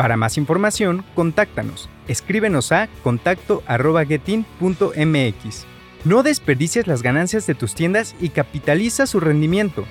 Para más información, contáctanos. Escríbenos a contacto.getin.mx. No desperdicies las ganancias de tus tiendas y capitaliza su rendimiento.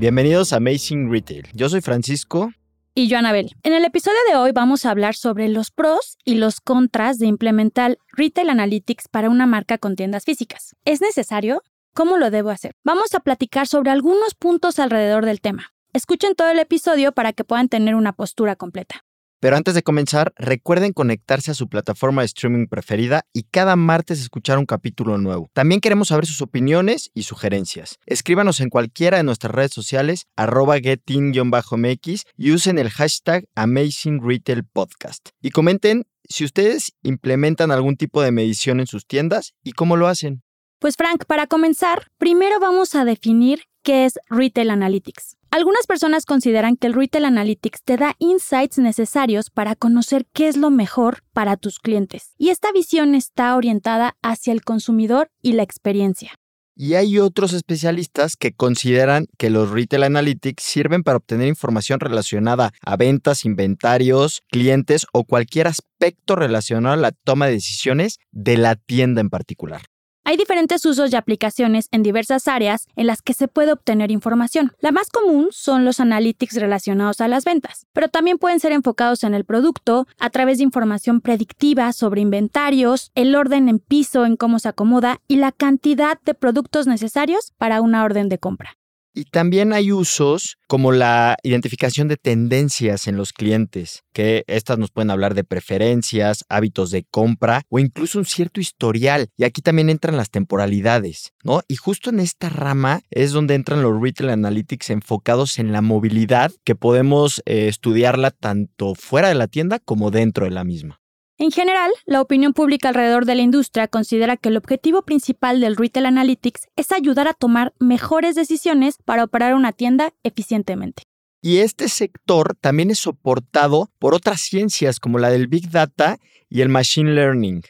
Bienvenidos a Amazing Retail. Yo soy Francisco. Y yo, Anabel. En el episodio de hoy vamos a hablar sobre los pros y los contras de implementar Retail Analytics para una marca con tiendas físicas. ¿Es necesario? ¿Cómo lo debo hacer? Vamos a platicar sobre algunos puntos alrededor del tema. Escuchen todo el episodio para que puedan tener una postura completa. Pero antes de comenzar, recuerden conectarse a su plataforma de streaming preferida y cada martes escuchar un capítulo nuevo. También queremos saber sus opiniones y sugerencias. Escríbanos en cualquiera de nuestras redes sociales, arroba getin-mx y usen el hashtag Amazing Retail Podcast. Y comenten si ustedes implementan algún tipo de medición en sus tiendas y cómo lo hacen. Pues Frank, para comenzar, primero vamos a definir qué es Retail Analytics. Algunas personas consideran que el Retail Analytics te da insights necesarios para conocer qué es lo mejor para tus clientes. Y esta visión está orientada hacia el consumidor y la experiencia. Y hay otros especialistas que consideran que los Retail Analytics sirven para obtener información relacionada a ventas, inventarios, clientes o cualquier aspecto relacionado a la toma de decisiones de la tienda en particular. Hay diferentes usos y aplicaciones en diversas áreas en las que se puede obtener información. La más común son los analytics relacionados a las ventas, pero también pueden ser enfocados en el producto a través de información predictiva sobre inventarios, el orden en piso en cómo se acomoda y la cantidad de productos necesarios para una orden de compra. Y también hay usos como la identificación de tendencias en los clientes, que estas nos pueden hablar de preferencias, hábitos de compra o incluso un cierto historial. Y aquí también entran las temporalidades, ¿no? Y justo en esta rama es donde entran los retail analytics enfocados en la movilidad, que podemos eh, estudiarla tanto fuera de la tienda como dentro de la misma. En general, la opinión pública alrededor de la industria considera que el objetivo principal del Retail Analytics es ayudar a tomar mejores decisiones para operar una tienda eficientemente. Y este sector también es soportado por otras ciencias como la del Big Data y el Machine Learning.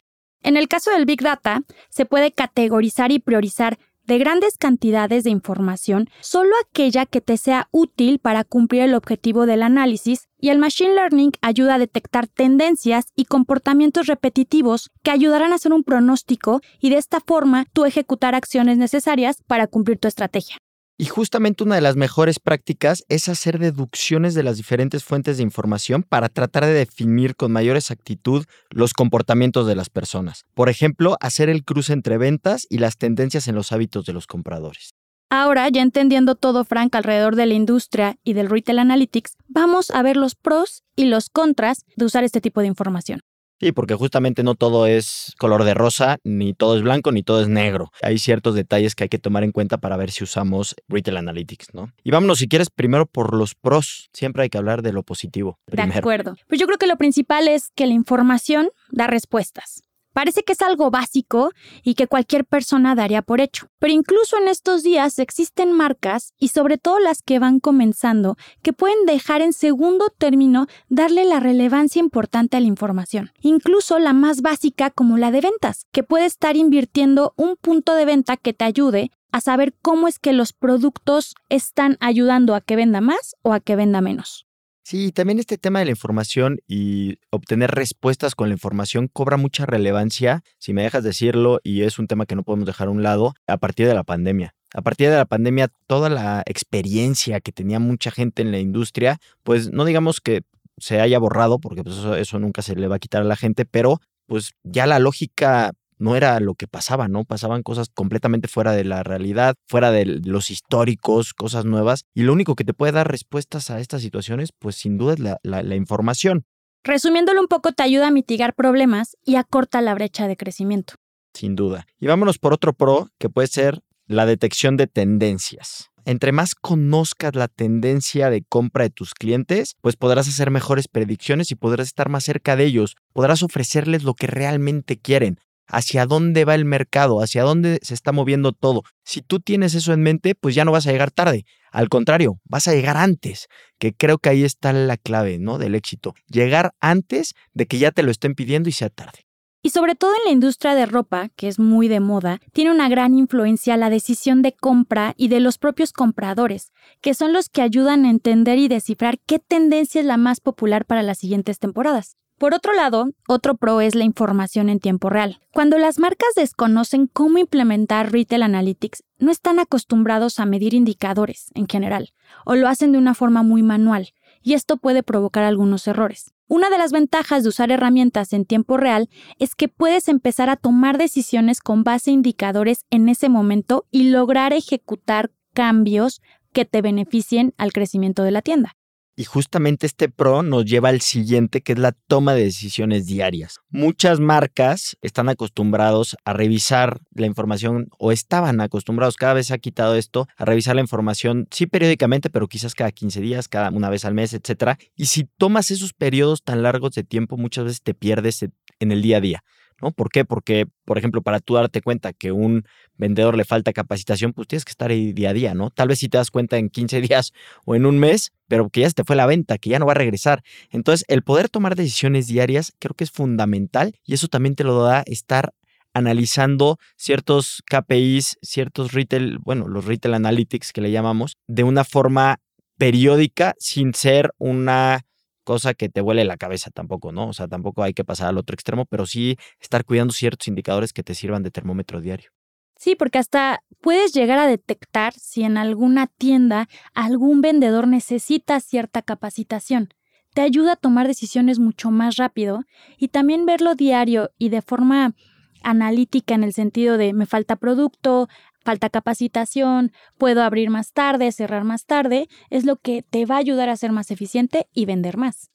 En el caso del Big Data, se puede categorizar y priorizar de grandes cantidades de información solo aquella que te sea útil para cumplir el objetivo del análisis y el Machine Learning ayuda a detectar tendencias y comportamientos repetitivos que ayudarán a hacer un pronóstico y de esta forma tú ejecutar acciones necesarias para cumplir tu estrategia. Y justamente una de las mejores prácticas es hacer deducciones de las diferentes fuentes de información para tratar de definir con mayor exactitud los comportamientos de las personas. Por ejemplo, hacer el cruce entre ventas y las tendencias en los hábitos de los compradores. Ahora, ya entendiendo todo, Frank, alrededor de la industria y del Retail Analytics, vamos a ver los pros y los contras de usar este tipo de información. Sí, porque justamente no todo es color de rosa, ni todo es blanco, ni todo es negro. Hay ciertos detalles que hay que tomar en cuenta para ver si usamos Retail Analytics, ¿no? Y vámonos, si quieres, primero por los pros. Siempre hay que hablar de lo positivo. De acuerdo. Pues yo creo que lo principal es que la información da respuestas. Parece que es algo básico y que cualquier persona daría por hecho. Pero incluso en estos días existen marcas, y sobre todo las que van comenzando, que pueden dejar en segundo término darle la relevancia importante a la información. Incluso la más básica como la de ventas, que puede estar invirtiendo un punto de venta que te ayude a saber cómo es que los productos están ayudando a que venda más o a que venda menos. Sí, también este tema de la información y obtener respuestas con la información cobra mucha relevancia, si me dejas decirlo, y es un tema que no podemos dejar a un lado, a partir de la pandemia. A partir de la pandemia, toda la experiencia que tenía mucha gente en la industria, pues no digamos que se haya borrado, porque pues eso, eso nunca se le va a quitar a la gente, pero pues ya la lógica no era lo que pasaba, ¿no? Pasaban cosas completamente fuera de la realidad, fuera de los históricos, cosas nuevas. Y lo único que te puede dar respuestas a estas situaciones, pues sin duda es la, la información. Resumiéndolo un poco, te ayuda a mitigar problemas y acorta la brecha de crecimiento. Sin duda. Y vámonos por otro pro, que puede ser la detección de tendencias. Entre más conozcas la tendencia de compra de tus clientes, pues podrás hacer mejores predicciones y podrás estar más cerca de ellos. Podrás ofrecerles lo que realmente quieren, hacia dónde va el mercado, hacia dónde se está moviendo todo. Si tú tienes eso en mente, pues ya no vas a llegar tarde. Al contrario, vas a llegar antes, que creo que ahí está la clave, ¿no? Del éxito. Llegar antes de que ya te lo estén pidiendo y sea tarde. Y sobre todo en la industria de ropa, que es muy de moda, tiene una gran influencia la decisión de compra y de los propios compradores, que son los que ayudan a entender y descifrar qué tendencia es la más popular para las siguientes temporadas. Por otro lado, otro pro es la información en tiempo real. Cuando las marcas desconocen cómo implementar Retail Analytics, no están acostumbrados a medir indicadores en general, o lo hacen de una forma muy manual, y esto puede provocar algunos errores. Una de las ventajas de usar herramientas en tiempo real es que puedes empezar a tomar decisiones con base a indicadores en ese momento y lograr ejecutar cambios que te beneficien al crecimiento de la tienda. Y justamente este pro nos lleva al siguiente, que es la toma de decisiones diarias. Muchas marcas están acostumbrados a revisar la información o estaban acostumbrados, cada vez se ha quitado esto, a revisar la información, sí periódicamente, pero quizás cada 15 días, cada una vez al mes, etc. Y si tomas esos periodos tan largos de tiempo, muchas veces te pierdes en el día a día. ¿No? ¿Por qué? Porque, por ejemplo, para tú darte cuenta que un vendedor le falta capacitación, pues tienes que estar ahí día a día, ¿no? Tal vez si te das cuenta en 15 días o en un mes, pero que ya se te fue la venta, que ya no va a regresar. Entonces, el poder tomar decisiones diarias creo que es fundamental y eso también te lo da estar analizando ciertos KPIs, ciertos retail, bueno, los retail analytics que le llamamos, de una forma periódica sin ser una cosa que te huele la cabeza tampoco, ¿no? O sea, tampoco hay que pasar al otro extremo, pero sí estar cuidando ciertos indicadores que te sirvan de termómetro diario. Sí, porque hasta puedes llegar a detectar si en alguna tienda algún vendedor necesita cierta capacitación. Te ayuda a tomar decisiones mucho más rápido y también verlo diario y de forma analítica en el sentido de me falta producto, falta capacitación, puedo abrir más tarde, cerrar más tarde, es lo que te va a ayudar a ser más eficiente y vender más.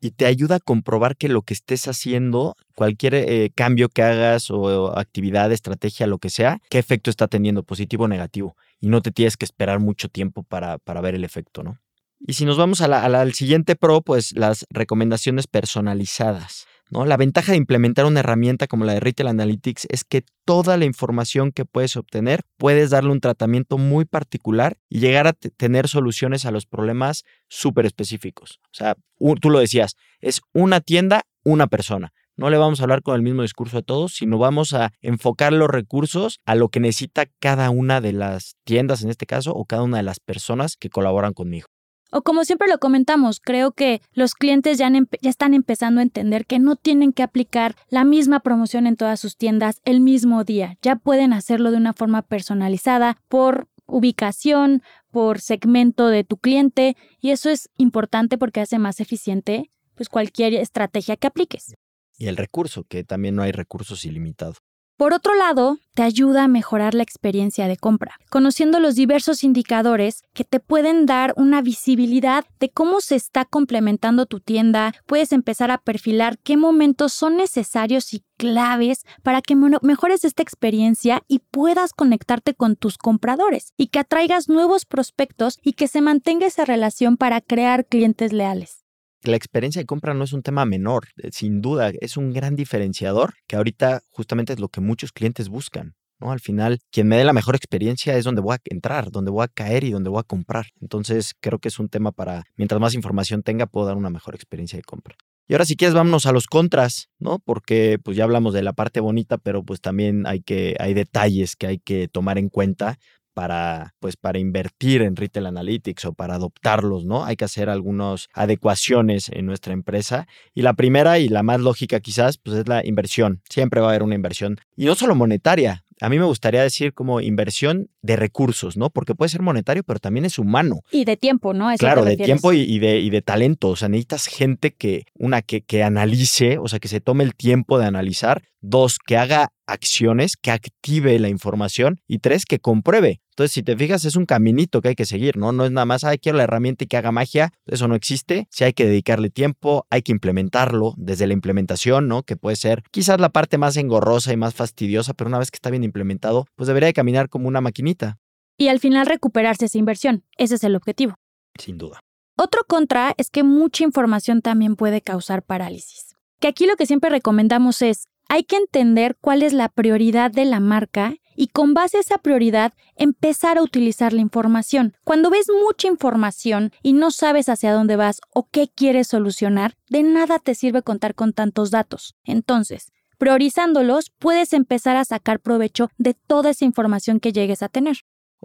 Y te ayuda a comprobar que lo que estés haciendo, cualquier eh, cambio que hagas o, actividad, estrategia, lo que sea, qué efecto está teniendo, positivo o negativo. Y no te tienes que esperar mucho tiempo para, para ver el efecto, ¿no? Y si nos vamos al siguiente pro, pues las recomendaciones personalizadas. ¿No? La ventaja de implementar una herramienta como la de Retail Analytics es que toda la información que puedes obtener puedes darle un tratamiento muy particular y llegar a tener soluciones a los problemas súper específicos. O sea, tú lo decías, es una tienda, una persona. No le vamos a hablar con el mismo discurso a todos, sino vamos a enfocar los recursos a lo que necesita cada una de las tiendas en este caso o cada una de las personas que colaboran conmigo. O como siempre lo comentamos, creo que los clientes ya, están empezando a entender que no tienen que aplicar la misma promoción en todas sus tiendas el mismo día. Ya pueden hacerlo de una forma personalizada por ubicación, por segmento de tu cliente y eso es importante porque hace más eficiente pues cualquier estrategia que apliques. Y el recurso, que también no hay recursos ilimitados. Por otro lado, te ayuda a mejorar la experiencia de compra, conociendo los diversos indicadores que te pueden dar una visibilidad de cómo se está complementando tu tienda, puedes empezar a perfilar qué momentos son necesarios y claves para que mejores esta experiencia y puedas conectarte con tus compradores y que atraigas nuevos prospectos y que se mantenga esa relación para crear clientes leales la experiencia de compra no es un tema menor, eh, sin duda, es un gran diferenciador que ahorita justamente es lo que muchos clientes buscan. ¿no? Al final, quien me dé la mejor experiencia es donde voy a entrar, donde voy a caer y donde voy a comprar. Entonces, creo que es un tema para, mientras más información tenga, puedo dar una mejor experiencia de compra. Y ahora si quieres vámonos a los contras, ¿no? Porque pues ya hablamos de la parte bonita, pero pues también hay que hay detalles que hay que tomar en cuenta para, pues, para invertir en Retail Analytics o para adoptarlos, ¿no? Hay que hacer algunas adecuaciones en nuestra empresa. Y la primera y la más lógica quizás, pues es la inversión. Siempre va a haber una inversión. Y no solo monetaria, a mí me gustaría decir como inversión de recursos, ¿no? Porque puede ser monetario, pero también es humano. Y de tiempo, ¿no? claro, de tiempo y, de, y de talento. O sea, necesitas gente que, una, que, que analice, o sea, que se tome el tiempo de analizar. Dos, que haga acciones, que active la información. Y tres, que compruebe. Entonces, si te fijas, es un caminito que hay que seguir, ¿no? No es nada más, ay, quiero la herramienta y que haga magia. Eso no existe. Si hay que dedicarle tiempo, hay que implementarlo desde la implementación, ¿no? Que puede ser quizás la parte más engorrosa y más fastidiosa, pero una vez que está bien implementado, pues debería de caminar como una maquinita. y al final recuperarse esa inversión. Ese es el objetivo. Sin duda. Otro contra es que mucha información también puede causar parálisis. Que aquí lo que siempre recomendamos es, hay que entender cuál es la prioridad de la marca y con base a esa prioridad empezar a utilizar la información. Cuando ves mucha información y no sabes hacia dónde vas o qué quieres solucionar, de nada te sirve contar con tantos datos. Entonces, priorizándolos, puedes empezar a sacar provecho de toda esa información que llegues a tener.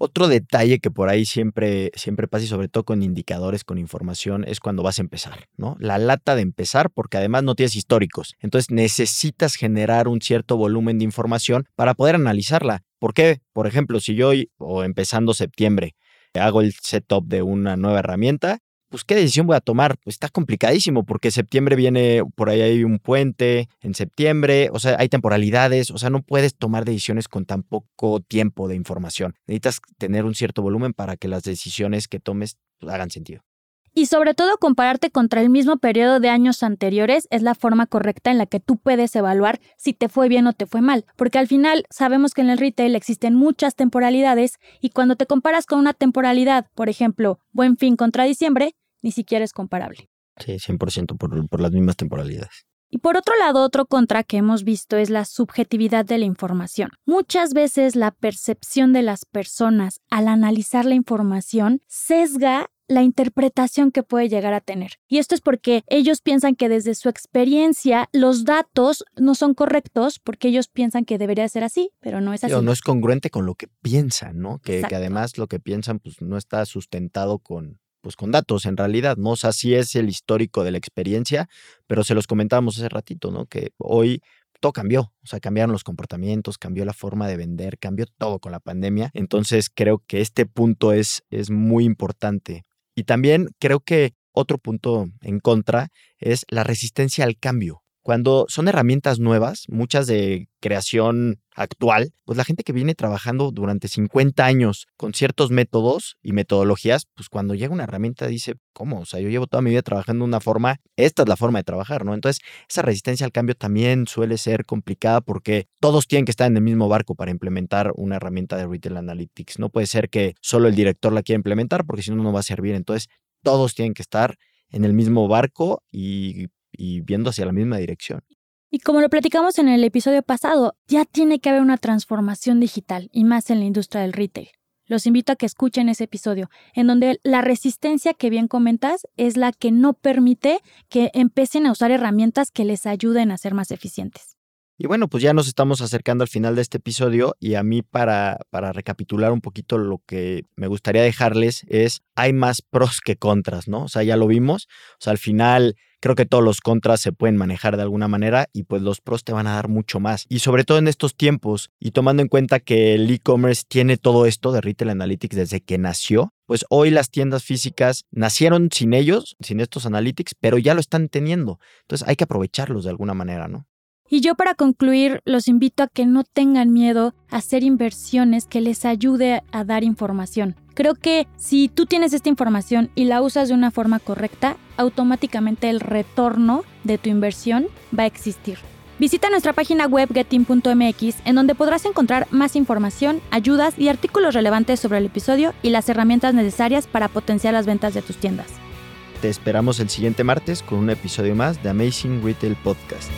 Otro detalle que por ahí siempre, siempre pasa y sobre todo con indicadores, con información, es cuando vas a empezar, ¿no? La lata de empezar porque además no tienes históricos. Entonces necesitas generar un cierto volumen de información para poder analizarla. ¿Por qué? Por ejemplo, si yo hoy o empezando septiembre hago el setup de una nueva herramienta, pues ¿qué decisión voy a tomar? Pues está complicadísimo porque septiembre viene, por ahí hay un puente, en septiembre, o sea, hay temporalidades, o sea, no puedes tomar decisiones con tan poco tiempo de información. Necesitas tener un cierto volumen para que las decisiones que tomes pues, hagan sentido. Y sobre todo compararte contra el mismo periodo de años anteriores es la forma correcta en la que tú puedes evaluar si te fue bien o te fue mal, porque al final sabemos que en el retail existen muchas temporalidades y cuando te comparas con una temporalidad, por ejemplo, buen fin contra diciembre, ni siquiera es comparable. Sí, 100% por, por las mismas temporalidades. Y por otro lado, otro contra que hemos visto es la subjetividad de la información. Muchas veces la percepción de las personas al analizar la información sesga la interpretación que puede llegar a tener. Y esto es porque ellos piensan que desde su experiencia los datos no son correctos porque ellos piensan que debería ser así, pero no es así. no es congruente con lo que piensan, ¿no? Que, que, además lo que piensan pues no está sustentado con, pues con datos en realidad, ¿no? O sea, sí es el histórico de la experiencia, pero se los comentábamos hace ratito, ¿no? Que hoy todo cambió, o sea, cambiaron los comportamientos, cambió la forma de vender, cambió todo con la pandemia. Entonces creo que este punto es, es muy importante. Y también creo que otro punto en contra es la resistencia al cambio. Cuando son herramientas nuevas, muchas de creación actual, pues la gente que viene trabajando durante 50 años con ciertos métodos y metodologías, pues cuando llega una herramienta dice, ¿cómo? O sea, yo llevo toda mi vida trabajando de una forma, esta es la forma de trabajar, ¿no? Entonces, esa resistencia al cambio también suele ser complicada porque todos tienen que estar en el mismo barco para implementar una herramienta de Retail Analytics. No puede ser que solo el director la quiera implementar porque si no, no va a servir. Entonces, todos tienen que estar en el mismo barco y y viendo hacia la misma dirección. Y como lo platicamos en el episodio pasado, ya tiene que haber una transformación digital y más en la industria del retail. Los invito a que escuchen ese episodio, en donde la resistencia que bien comentas es la que no permite que empiecen a usar herramientas que les ayuden a ser más eficientes. Y bueno, pues ya nos estamos acercando al final de este episodio y a mí para, para recapitular un poquito lo que me gustaría dejarles es, hay más pros que contras, ¿no? O sea, ya lo vimos, o sea, al final creo que todos los contras se pueden manejar de alguna manera y pues los pros te van a dar mucho más. Y sobre todo en estos tiempos y tomando en cuenta que el e-commerce tiene todo esto de Retail Analytics desde que nació, pues hoy las tiendas físicas nacieron sin ellos, sin estos analytics, pero ya lo están teniendo. Entonces hay que aprovecharlos de alguna manera, ¿no? Y yo para concluir, los invito a que no tengan miedo a hacer inversiones que les ayude a dar información. Creo que si tú tienes esta información y la usas de una forma correcta, automáticamente el retorno de tu inversión va a existir. Visita nuestra página web getin.mx en donde podrás encontrar más información, ayudas y artículos relevantes sobre el episodio y las herramientas necesarias para potenciar las ventas de tus tiendas. Te esperamos el siguiente martes con un episodio más de Amazing Retail Podcast.